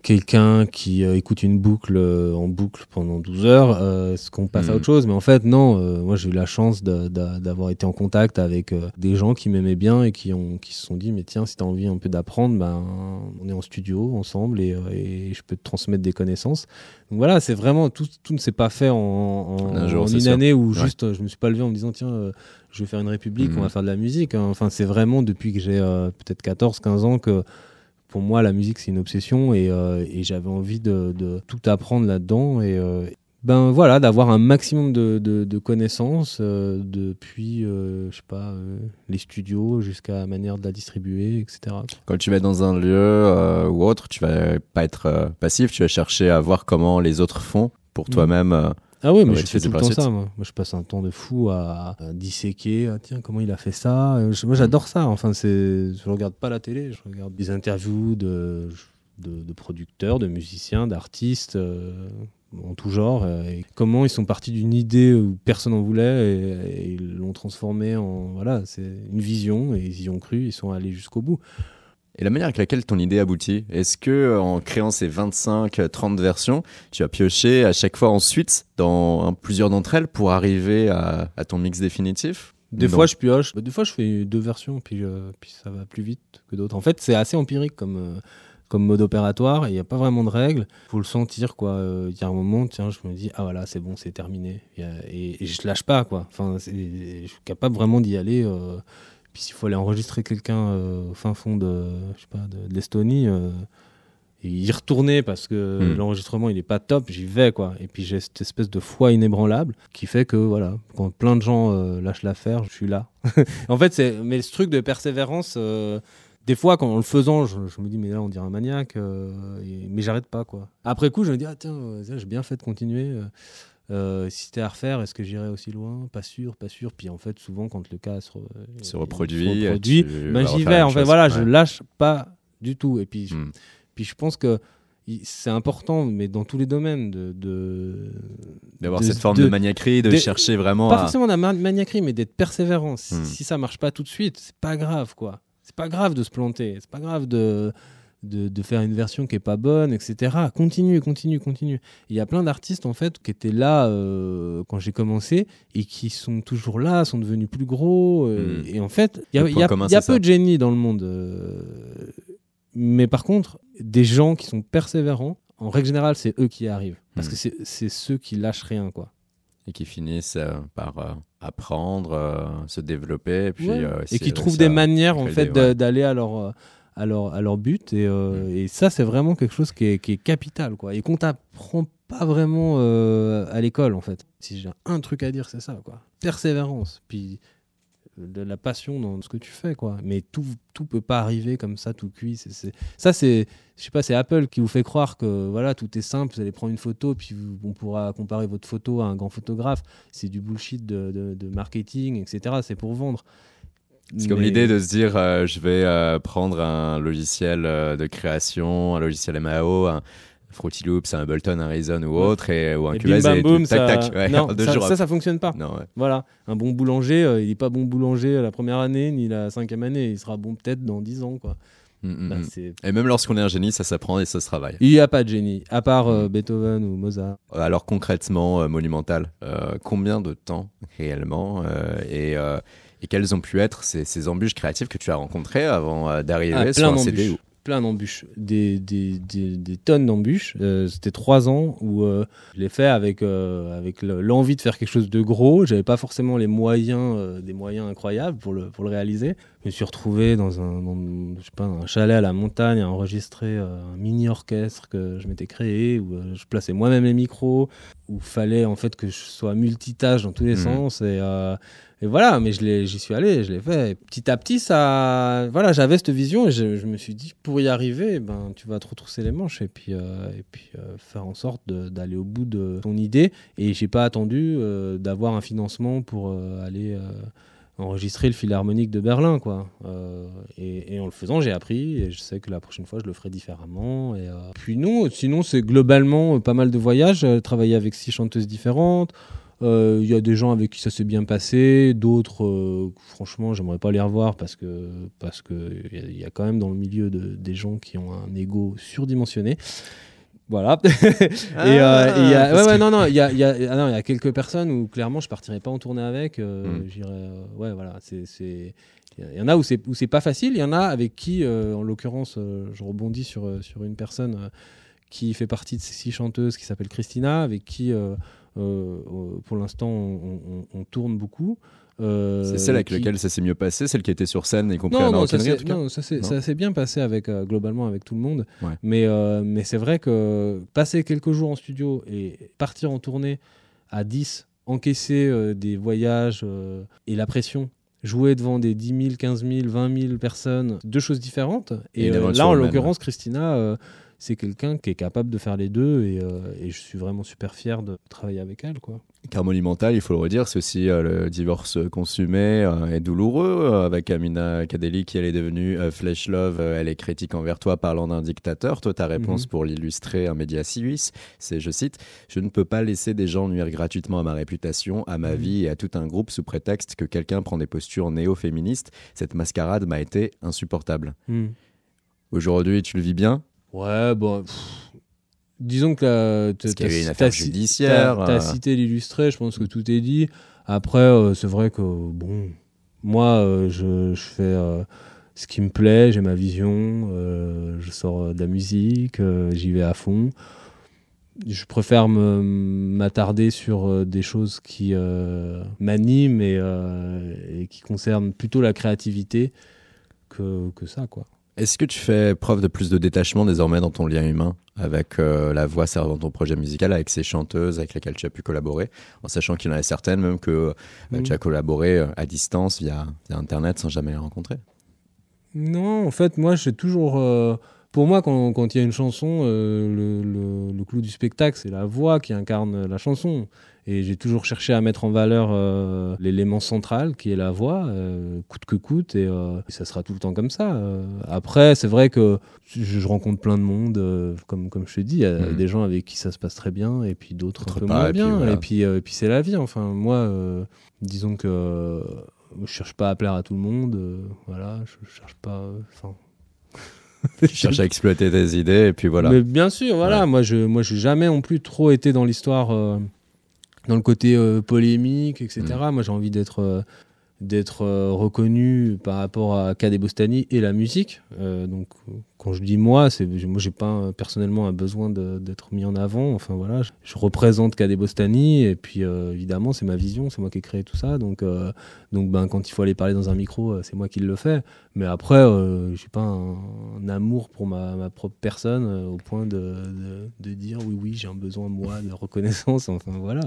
quelqu'un qui euh, écoute une boucle euh, en boucle pendant 12 heures, euh, ce qu'on passe à autre mm. chose? Mais en fait, non, moi j'ai eu la chance d'avoir été en contact avec des gens qui m'aimaient bien et qui, ont, qui se sont dit, mais tiens, si tu as envie un peu d'apprendre, ben, on est en studio ensemble et, et, je peux te transmettre des connaissances. Donc voilà, c'est vraiment, tout, tout ne s'est pas fait en, en, une année où juste je me suis pas levé en me disant, tiens, je vais faire une république, on va mm. faire de la musique. Hein. Enfin, c'est vraiment depuis que j'ai peut-être 14, 15 ans que pour moi, la musique, c'est une obsession et, euh, j'avais envie de, tout apprendre là-dedans. Et euh, ben voilà, d'avoir un maximum de, connaissances euh, depuis, je sais pas, les studios jusqu'à la manière de la distribuer, etc. Quand tu vas dans un lieu ou autre, tu vas pas être passif, tu vas chercher à voir comment les autres font pour mm. toi-même. Ah oui, mais je fais tout le temps ça. Moi. moi. je passe un temps de fou à, disséquer. Ah, tiens, comment il a fait ça? Euh, Moi, j'adore ça. Enfin, c'est, je regarde pas la télé. Je regarde des interviews de, de, producteurs, de musiciens, d'artistes. Euh, en tout genre, et comment ils sont partis d'une idée où personne n'en voulait et, et ils l'ont transformée en voilà, c'est une vision et ils y ont cru, ils sont allés jusqu'au bout. Et la manière avec laquelle ton idée aboutit, est-ce que en créant ces 25-30 versions, tu as pioché à chaque fois ensuite dans plusieurs d'entre elles pour arriver à, ton mix définitif? Des fois je pioche, bah, des fois je fais deux versions puis, euh, puis ça va plus vite que d'autres. En fait c'est assez empirique comme, euh, comme mode opératoire, il n'y a pas vraiment de règles, faut le sentir quoi. Euh, il y a un moment, tiens, je me dis ah voilà c'est bon c'est terminé et, et, je lâche pas quoi. Enfin je suis capable vraiment d'y aller puis s'il faut aller enregistrer quelqu'un euh, au fin fond de, je sais pas, de, l'Estonie euh, et y retourner parce que hmm. l'enregistrement il est pas top, j'y vais quoi. Et puis j'ai cette espèce de foi inébranlable qui fait que voilà, quand plein de gens euh, lâchent l'affaire, je suis là. en fait, c'est mais ce truc de persévérance des fois, quand en le faisant, je, je me dis, mais là, on dirait un maniaque, euh, et- mais j'arrête pas, quoi. Après coup, je me dis, ah tiens, j'ai bien fait de continuer. Euh, euh, si c'était à refaire, est-ce que j'irais aussi loin? Pas sûr, pas sûr. Puis en fait, souvent, quand le cas se, re- Se il reproduit, reproduit, tu ben, j'y vais. En fait, chose. voilà, Ouais. je lâche pas du tout. Et puis, je- Hmm. puis je pense que c'est important, mais dans tous les domaines, de, D'avoir cette forme de, de- maniaquerie, de, de- chercher vraiment pas à... forcément la ma- maniaquerie, mais d'être persévérant. Si, Hmm. si ça marche pas tout de suite, c'est pas grave, quoi. C'est pas grave de se planter. C'est pas grave de, de, de faire une version qui est pas bonne, etc. Continue, continue, continue. Il y a plein d'artistes, en fait, qui étaient là euh, quand j'ai commencé et qui sont toujours là, sont devenus plus gros. euh, Hmm. Et en fait, il y a, y commun, y peu ça. de génie dans le monde. euh, mais par contre, des gens qui sont persévérants, en règle générale, c'est eux qui y arrivent. Parce Hmm. que c'est- ceux qui lâchent rien, quoi. et qui finissent par apprendre, se développer, et puis Ouais. et qui trouvent ça- des manières en fait ouais. d'aller à leur à leur à leur but et, euh, Mm. et ça c'est vraiment quelque chose qui est, qui est capital quoi. Et qu'on t'apprend pas vraiment euh, à l'école en fait. Si j'ai un truc à dire c'est ça quoi. Persévérance puis de la passion dans ce que tu fais quoi. Mais tout tout peut pas arriver comme ça tout cuit. C'est c'est- ça c'est je sais pas c'est Apple qui vous fait croire que voilà tout est simple vous allez prendre une photo puis on pourra comparer votre photo à un grand photographe. C'est du bullshit de, de- de marketing etc c'est pour vendre C'est comme Mais- l'idée de se dire euh, je vais euh, prendre un logiciel euh, de création, un logiciel MAO, un Fruity Loops, un Ableton, un Reason ou autre, et, ou un Et Cubase, bim bam et tac ça... tac. Ouais, non, ça, jours ça, ça fonctionne pas. Non, ouais. Voilà, un bon boulanger, il est pas bon boulanger la première année ni la cinquième année, il sera bon peut-être dans dix ans quoi. Mm, mm, Bah, mm. Et même lorsqu'on est un génie, ça s'apprend et ça se travaille. Il n'y a pas de génie, à part euh. Beethoven ou Mozart. Alors concrètement, euh, Monumental, euh, combien de temps réellement et, et quelles ont pu être ces, ces embûches créatives que tu as rencontrées avant euh, d'arriver Ah, sur un CD. Plein d'embûches, des, des, des, des tonnes d'embûches. Euh, C'était trois ans où euh, je l'ai fait avec, euh, avec le- l'envie de faire quelque chose de gros. J'avais pas forcément les moyens, des moyens incroyables pour le, pour le réaliser. Je me suis retrouvé dans un, dans, je sais pas, un chalet à la montagne à enregistrer un mini orchestre que je m'étais créé où je plaçais moi-même les micros, où fallait en fait que je sois multitâche dans tous les Mhm. sens et et voilà, mais j'y suis allé, je l'ai fait. Et petit à petit, ça, voilà, j'avais cette vision et je, me suis dit, pour y arriver, ben, tu vas te retrousser les manches et puis, euh, et puis euh, faire en sorte d'aller au bout de ton idée. Et j'ai pas attendu euh, d'avoir un financement pour aller enregistrer le Philharmonique de Berlin, quoi. Et, en le faisant, j'ai appris et je sais que la prochaine fois, je le ferai différemment. Et puis non, sinon, c'est globalement pas mal de voyages, travailler avec six chanteuses différentes. Euh, Il y a des gens avec qui ça s'est bien passé, d'autres, euh, franchement, j'aimerais pas les revoir parce que parce que il y, a- il y a quand même dans le milieu de, des gens qui ont un ego surdimensionné. Voilà. et euh, et il y a, Ah, ouais, ouais, que- non, non, il y a, il y a, ah non, il y a quelques personnes où clairement je partirais pas en tournée avec. euh, Mm. j'irais, euh, ouais, voilà, c'est, il y en a où c'est où c'est pas facile. Il y en a avec qui, euh, en l'occurrence, euh, je rebondis sur sur une personne euh, qui fait partie de ces six chanteuses qui s'appelle Christina, avec qui pour l'instant on, on- on tourne beaucoup. Euh, C'est celle avec qui- laquelle ça s'est mieux passé, celle qui était sur scène, y compris non, à non, ça Maroquinerie, en s'est tout cas non, ça s'est- bien passé avec, euh, globalement avec tout le monde. Ouais. Mais, euh, mais c'est vrai que passer quelques jours en studio et partir en tournée à 10, encaisser euh, des voyages euh, et la pression, jouer devant des 10 000, 15 000, 20 000 personnes, deux choses différentes. Et euh, là, en l'occurrence, Christina, euh, c'est quelqu'un qui est capable de faire les deux et, euh, et je suis vraiment super fier de travailler avec elle. Quoi. Car Monumental, il faut le redire, c'est aussi euh, le divorce consumé euh, et douloureux euh, avec Amina Kadeli qui elle est devenue euh, Flesh Love. elle est critique envers toi parlant d'un dictateur. Toi, ta réponse Mhm. pour l'illustrer un média suisse, c'est, je cite, Je ne peux pas laisser des gens nuire gratuitement à ma réputation, à ma Mhm. vie et à tout un groupe sous prétexte que quelqu'un prend des postures néo-féministes. Cette mascarade m'a été insupportable. Aujourd'hui, tu le vis bien? Ouais, bon. pff, disons que t'as affaire ci- judiciaire, t'as euh. cité l'illustré, je pense que tout est dit. Après, euh, c'est vrai que, bon, moi, euh, je, je fais euh, ce qui me plaît, j'ai ma vision, je sors de la musique, j'y vais à fond. Je préfère m'attarder sur des choses qui m'animent et, et qui concernent plutôt la créativité que, que ça, quoi. Est-ce que tu fais preuve de plus de détachement désormais dans ton lien humain avec euh, la voix servant ton projet musical, avec ces chanteuses avec lesquelles tu as pu collaborer, en sachant qu'il y en a certaines même que euh, Mhm. tu as collaboré euh, à distance via, via Internet sans jamais les rencontrer? Non, en fait, moi, j'ai toujours. Pour moi, quand quand il y a une chanson, euh, le, le- le clou du spectacle, c'est la voix qui incarne la chanson. Et j'ai toujours cherché à mettre en valeur euh, l'élément central qui est la voix, euh, coûte que coûte, et, et ça sera tout le temps comme ça. Après, c'est vrai que je, je rencontre plein de monde, comme, comme je te dis, il y a Mhm. des gens avec qui ça se passe très bien, et puis d'autres un peu pas, moins et puis bien. voilà. Et puis, et puis c'est la vie. Enfin, moi, disons que je cherche pas à plaire à tout le monde. voilà, je cherche pas. Enfin. Tu cherches à exploiter tes idées et puis voilà. Mais bien sûr, voilà. Ouais. Moi, je, moi, j'ai jamais non plus trop été dans l'histoire, euh, dans le côté euh, polémique, etc. Mm. Moi, j'ai envie d'être, euh, d'être reconnu par rapport à Kadé Bostani et la musique. Donc, quand je dis moi, c'est, moi, j'ai pas personnellement un besoin d'être mis en avant. Enfin voilà, je, représente Kadé Bostani et puis euh, évidemment, c'est ma vision, c'est moi qui ai créé tout ça. Donc, euh, donc, ben, quand il faut aller parler dans un micro, euh, c'est moi qui le fais. Mais après, euh, j'ai pas un, amour pour ma, ma propre personne au point de, de, dire oui, oui, j'ai un besoin, moi, de reconnaissance. Enfin voilà,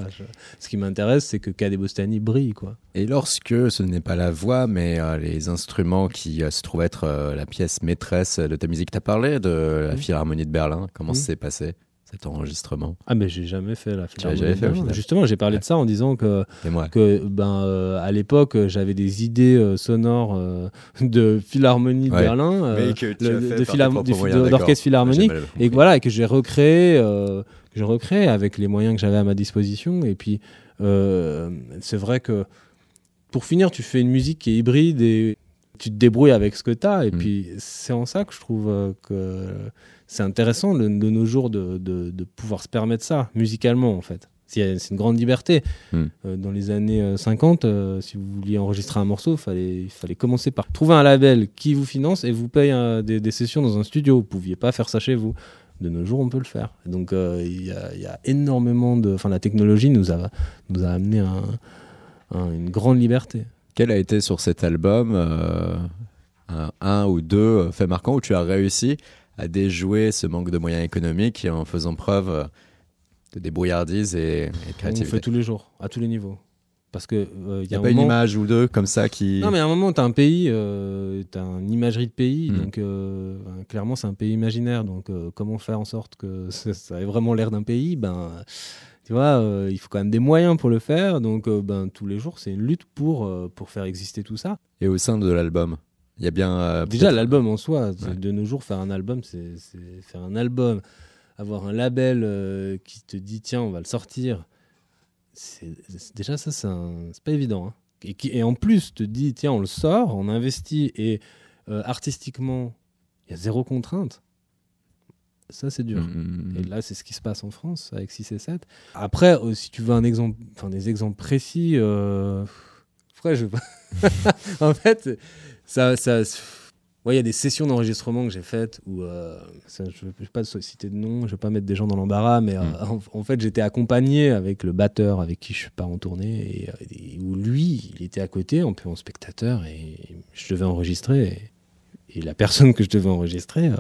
ce qui m'intéresse, c'est que Kadé Bostani brille, quoi. Et lorsque ce n'est pas la voix, mais les instruments qui se trouvent être la pièce maîtresse de ta musique, tu as parlé de la Mm. Philharmonie de Berlin. Comment Mm. s'est passé cet enregistrement? Ah, mais j'ai jamais fait la Philharmonie fait, au Berlin. final. Justement, j'ai parlé de ça en disant que, Et moi que ben, euh, à l'époque, j'avais des idées euh, sonores euh, de Philharmonie de Ouais. Berlin, euh, de d'orchestre philharmonique. Et voilà et que j'ai recréé euh, que j'ai recréé avec les moyens que j'avais à ma disposition et puis euh, c'est vrai que pour finir tu fais une musique qui est hybride et tu te débrouilles avec ce que tu as et Mm. puis c'est en ça que je trouve euh, que c'est intéressant de, de nos jours de, de- de pouvoir se permettre ça musicalement en fait C'est une grande liberté. Mm. Euh, dans les années euh, 50, euh, si vous vouliez enregistrer un morceau, fallait, il fallait commencer par trouver un label qui vous finance et vous paye des, des sessions dans un studio. Vous pouviez pas faire ça chez vous. De nos jours, on peut le faire. Donc, euh, il y, a- y a énormément de. Enfin, la technologie nous a, nous a amené un- un- une grande liberté. Quel a été sur cet album euh, un, un ou deux euh, faits marquants où tu as réussi à déjouer ce manque de moyens économiques en faisant preuve euh, de débrouillardise et, et de On le créativité? fait tous les jours, à tous les niveaux. Parce que euh, il Il y a a un pas une image ou deux comme ça qui. Non, mais à un moment, tu as un pays, euh, tu as une imagerie de pays, Mm. donc euh, ben, clairement, c'est un pays imaginaire. Donc, euh, comment faire en sorte que ça, ça ait vraiment l'air d'un pays? Ben, Tu vois, euh, il faut quand même des moyens pour le faire. Donc, euh, ben, tous les jours, c'est une lutte pour, euh, pour faire exister tout ça. Et au sein de l'album, il y a bien. Déjà, l'album en soi, Ouais. de nos jours, faire un album, c'est faire un album. Avoir un label qui te dit, tiens, on va le sortir. c'est déjà, ça, c'est pas évident. hein. Et, qui, et en plus, te dit, tiens, on le sort, on investit, et artistiquement, il y a zéro contrainte. Ça, c'est dur. Mm, mm, Et là, c'est ce qui se passe en France avec 6 et 7. Après, euh, si tu veux un exemple, enfin des exemples précis, euh... après, je... en fait, ça, ça, ouais, il y a des sessions d'enregistrement que j'ai faites où, euh, ça, je ne vais pas citer de nom, je ne vais pas mettre des gens dans l'embarras, mais euh, Mm. en, en fait, j'étais accompagné avec le batteur avec qui je pars en tournée et, et où lui, il était à côté, un peu en spectateur, et je devais enregistrer. Et, et la personne que je devais enregistrer, euh,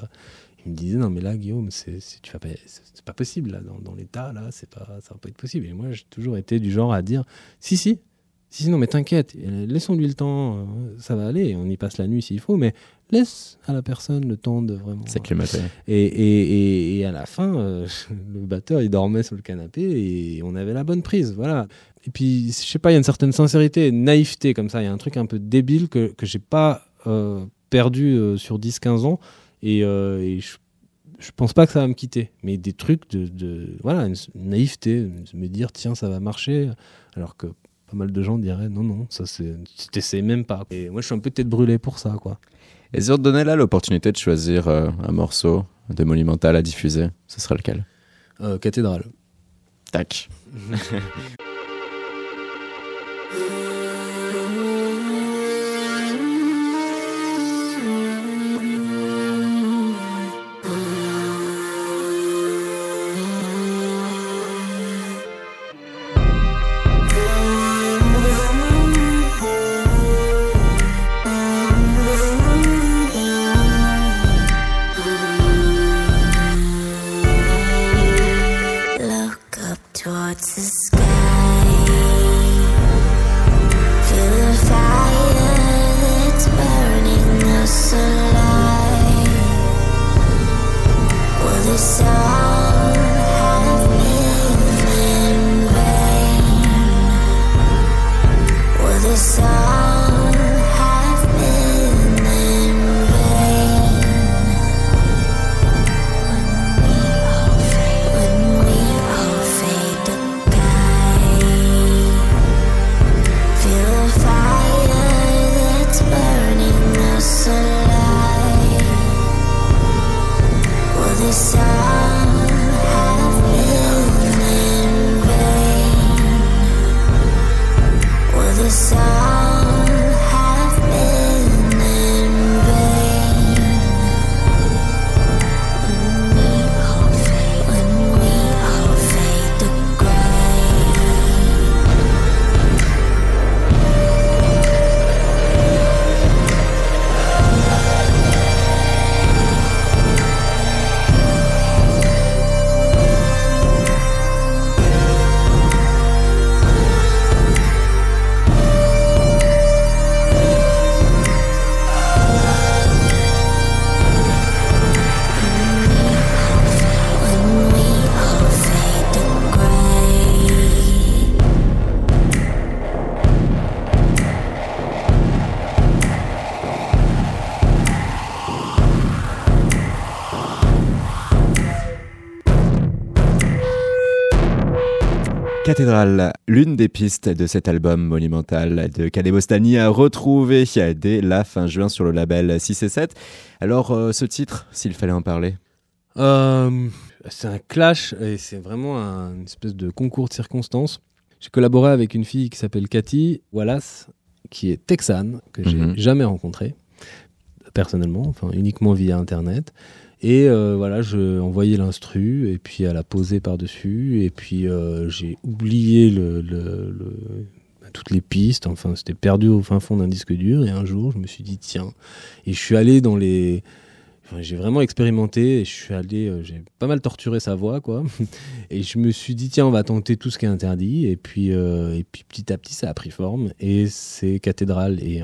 il me disait non mais là Guillaume c'est c'est- tu vas pas c'est pas possible là dans, dans l'état là c'est pas ça va pas être possible et moi j'ai toujours été du genre à dire si si si si, non mais t'inquiète euh, laissons-lui le temps euh, ça va aller on y passe la nuit s'il faut mais laisse à la personne le temps de vraiment C'est climaté. et, et, et, et à la fin, euh, le batteur, il dormait sur le canapé et on avait la bonne prise. Voilà. Et puis, je sais pas, il y a une certaine sincérité, une naïveté comme ça. Il y a un truc un peu débile que, que j'ai pas euh, perdu euh, sur 10-15 ans. Et, euh, et je, je pense pas que ça va me quitter. Mais des trucs de. de- voilà, une, une naïveté, de me dire, tiens, ça va marcher. Alors que pas mal de gens diraient, non, non, ça c'est. Tu t'essayes même pas. Et moi, je suis un peu tête brûlée pour ça, quoi. Et si on te donnait là l'opportunité de choisir euh, un morceau de Monumental à diffuser, ce serait lequel? Euh, cathédrale. Tac. Cathédrale, l'une des pistes de cet album monumental de Kalebostani a retrouvé dès la fin juin sur le label 6 et 7. Alors, euh, ce titre, s'il fallait en parler? Euh, C'est un clash et c'est vraiment un, une espèce de concours de circonstances. J'ai collaboré avec une fille qui s'appelle Cathy Wallace, qui est texane, que j'ai Mhm. jamais rencontrée personnellement, enfin uniquement via internet. Et euh, voilà, je envoyé l'instru et puis elle a posé par-dessus et puis euh, j'ai oublié bah, toutes les pistes. Enfin, c'était perdu au fin fond d'un disque dur. Et un jour, je me suis dit tiens. Et je suis allé dans les. j'ai vraiment expérimenté et je suis allé. euh, j'ai pas mal torturé sa voix, quoi. Et je me suis dit tiens, on va tenter tout ce qui est interdit. Et puis, et puis petit à petit, ça a pris forme. Et c'est cathédrale. Et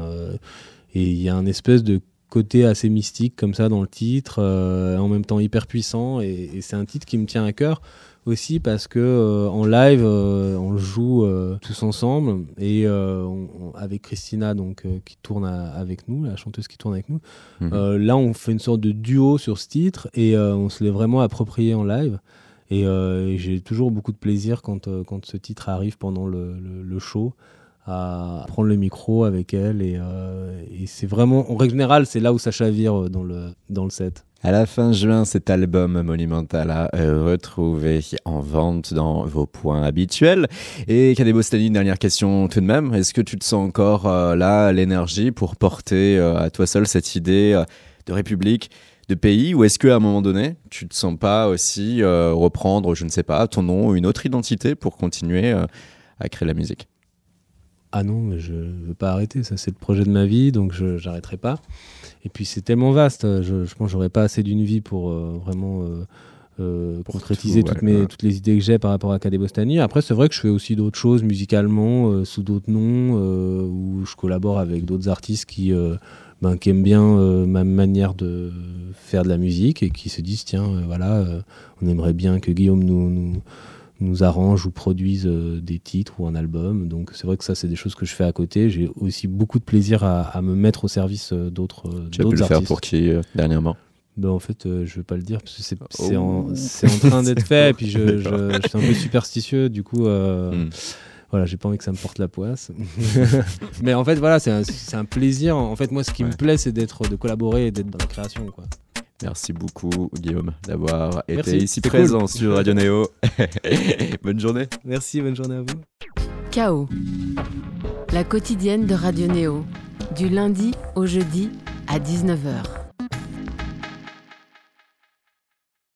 et il y a un espèce de côté assez mystique comme ça dans le titre, euh, en même temps hyper puissant. Et, et c'est un titre qui me tient à cœur aussi parce que euh, en live, euh, on le joue euh, tous ensemble et on- on- avec Christina donc qui tourne à- avec nous, la chanteuse qui tourne avec nous. Mhm. Là, on fait une sorte de duo sur ce titre et on se l'est vraiment approprié en live. Et, et j'ai toujours beaucoup de plaisir quand, quand ce titre arrive pendant le, le- le show à prendre le micro avec elle. Et, euh, et c'est vraiment, en règle générale, c'est là où ça chavire euh, dans le, dans le set. À la fin juin, cet album monumental a euh, retrouvé en vente dans vos points habituels. Et Kadebostani, une dernière question tout de même. Est-ce que tu te sens encore là, l'énergie pour porter à toi seul cette idée de république, de pays? Ou est-ce qu'à un moment donné, tu te sens pas aussi reprendre, je ne sais pas, ton nom, une autre identité pour continuer à créer la musique? Ah non, mais je veux pas arrêter. Ça, c'est le projet de ma vie, donc je j'arrêterai pas. Et puis c'est tellement vaste. Je, je pense que j'aurais pas assez d'une vie pour euh, vraiment euh, euh, Pour concrétiser tout, toutes, ouais, mes, ouais. toutes les idées que j'ai par rapport à Kadebostani. Après, c'est vrai que je fais aussi d'autres choses musicalement euh, sous d'autres noms, où je collabore avec d'autres artistes qui, ben, qui aiment bien ma manière de faire de la musique et qui se disent tiens, voilà, on aimerait bien que Guillaume nous, nous, nous arrange ou produise euh, des titres ou un album. Donc c'est vrai que ça, c'est des choses que je fais à côté. J'ai aussi beaucoup de plaisir à, à me mettre au service euh, d'autres euh, Tu as pu le faire artistes. pour qui euh, dernièrement? Ben, en fait, euh, je vais pas le dire parce que c'est Oh. en, en train d'être fait. Et puis je, je, je suis un peu superstitieux. Du coup, euh, Hmm. voilà, j'ai pas envie que ça me porte la poisse. Mais en fait, voilà, c'est un, un plaisir. En fait, moi, ce qui Ouais. me plaît, c'est d'être, de collaborer et d'être dans la création, quoi. Merci beaucoup Guillaume d'avoir été ici présent cool. sur Radio Néo. Bonne journée. Merci, bonne journée à vous. Chaos. La quotidienne de Radio Néo. Du lundi au jeudi à 19h.